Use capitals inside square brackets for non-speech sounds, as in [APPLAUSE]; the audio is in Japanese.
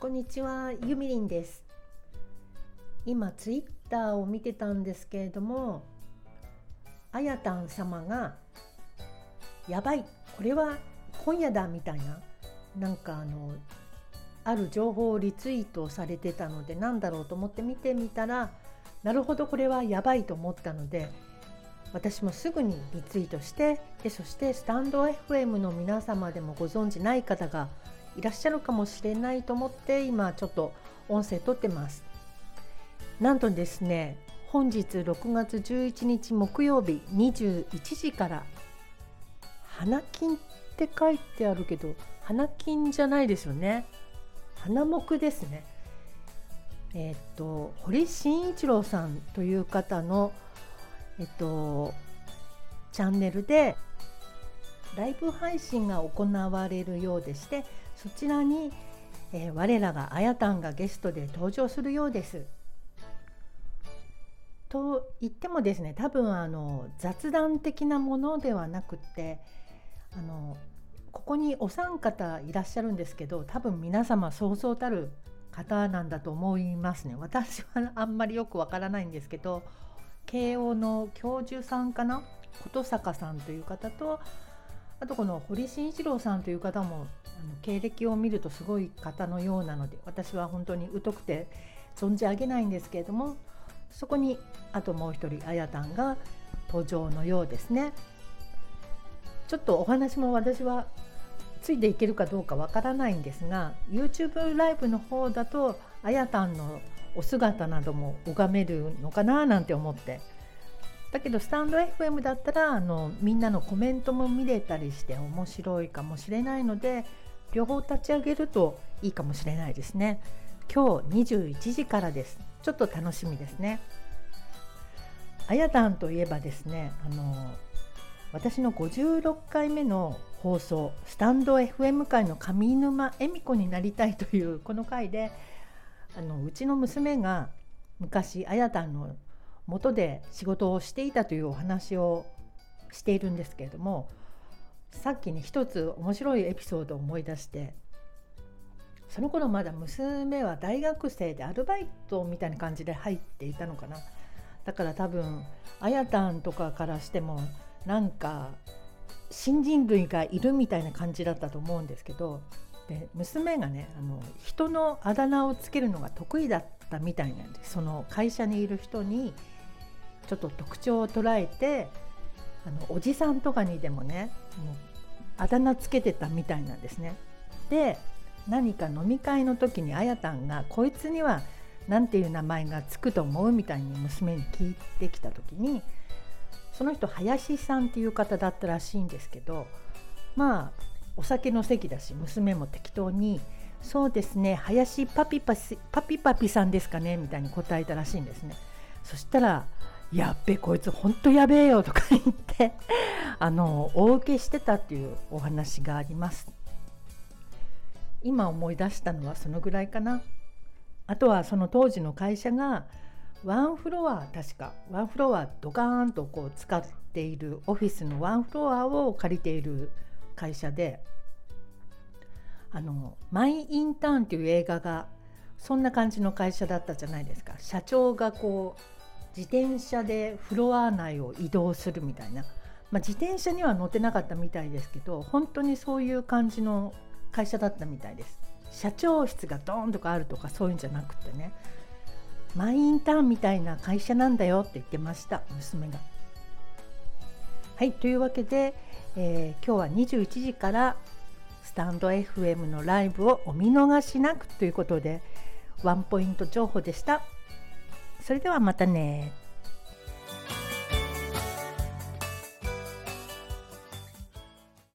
こんにちは、ゆみりんです。今ツイッターを見てたんですけれども、あやたん様がやばい、これは今夜だみたいななんかあのある情報をリツイートされてたのでなんだろうと思って見てみたら、なるほどこれはやばいと思ったので。私もすぐにリツイートしてでそしてスタンド FM の皆様でもご存知ない方がいらっしゃるかもしれないと思って今ちょっと音声撮ってます。なんとですね本日6月11日木曜日21時から花金って書いてあるけど花金じゃないですよね。花木ですね。え、っと堀慎一郎さんという方のえっと、チャンネルでライブ配信が行われるようでしてそちらに、えー、我らがあやたんがゲストで登場するようです。と言ってもですね多分あの雑談的なものではなくってあのここにお三方いらっしゃるんですけど多分皆様そうそうたる方なんだと思いますね私はあんまりよくわからないんですけど慶応の教授さんかな？琴坂さんという方とあとこの堀慎一郎さんという方もあの経歴を見るとすごい方のようなので私は本当に疎くて存じ上げないんですけれどもそこにあともう一人あやたんが登場のようですね。ちょっとお話も私はついていけるかどうかわからないんですが YouTube ライブの方だとあやたんのお姿なども拝めるのかななんて思ってだけどスタンド FM だったらあのみんなのコメントも見れたりして面白いかもしれないので両方立ち上げるといいかもしれないですね。今日21時からです。ちょっと楽しみですね。あやたんといえばですねあの私の56回目の放送スタンド FM 界の上沼恵美子になりたいというこの回であのうちの娘が昔あやたんの元で仕事をしていたというお話をしているんですけれどもさっきね一つ面白いエピソードを思い出してその頃まだ娘は大学生でアルバイトみたいな感じで入っていたのかな。だから多分あやたんとかからしてもなんか新人類がいるみたいな感じだったと思うんですけどで娘がねあの人のあだ名をつけるのが得意だったみたいなんでその会社にいる人にちょっと特徴を捉えてあのおじさんとかにでもねもうあだ名つけてたみたいなんですね。で何か飲み会の時にあやたんがこいつには何ていう名前がつくと思うみたいに娘に聞いてきた時にその人林さんっていう方だったらしいんですけどまあお酒の席だし娘も適当に「そうですね林パピパピパピパピさんですかね」みたいに答えたらしいんですね。そしたら「やっべこいつほんとやべえよ」とか言って [LAUGHS] あの大受けしてたっていうお話があります。今思い出したのはそのぐらいかな。あとはその当時の会社がワンフロア確かワンフロアドカーンとこう使っているオフィスのワンフロアを借りている会社であの「マイ・インターン」っていう映画がそんな感じの会社だったじゃないですか。社長がこう自転車でフロア内を移動するみたいな、まあ、自転車には乗ってなかったみたいですけど本当にそういう感じの会社だったみたいです。社長室がドーンとかあるとかそういうんじゃなくてね。マイインターンみたいな会社なんだよって言ってました娘が。はいというわけで、えー、今日は21時からスタンド FM のライブをお見逃しなくということでワンポイント情報でした。それではまたね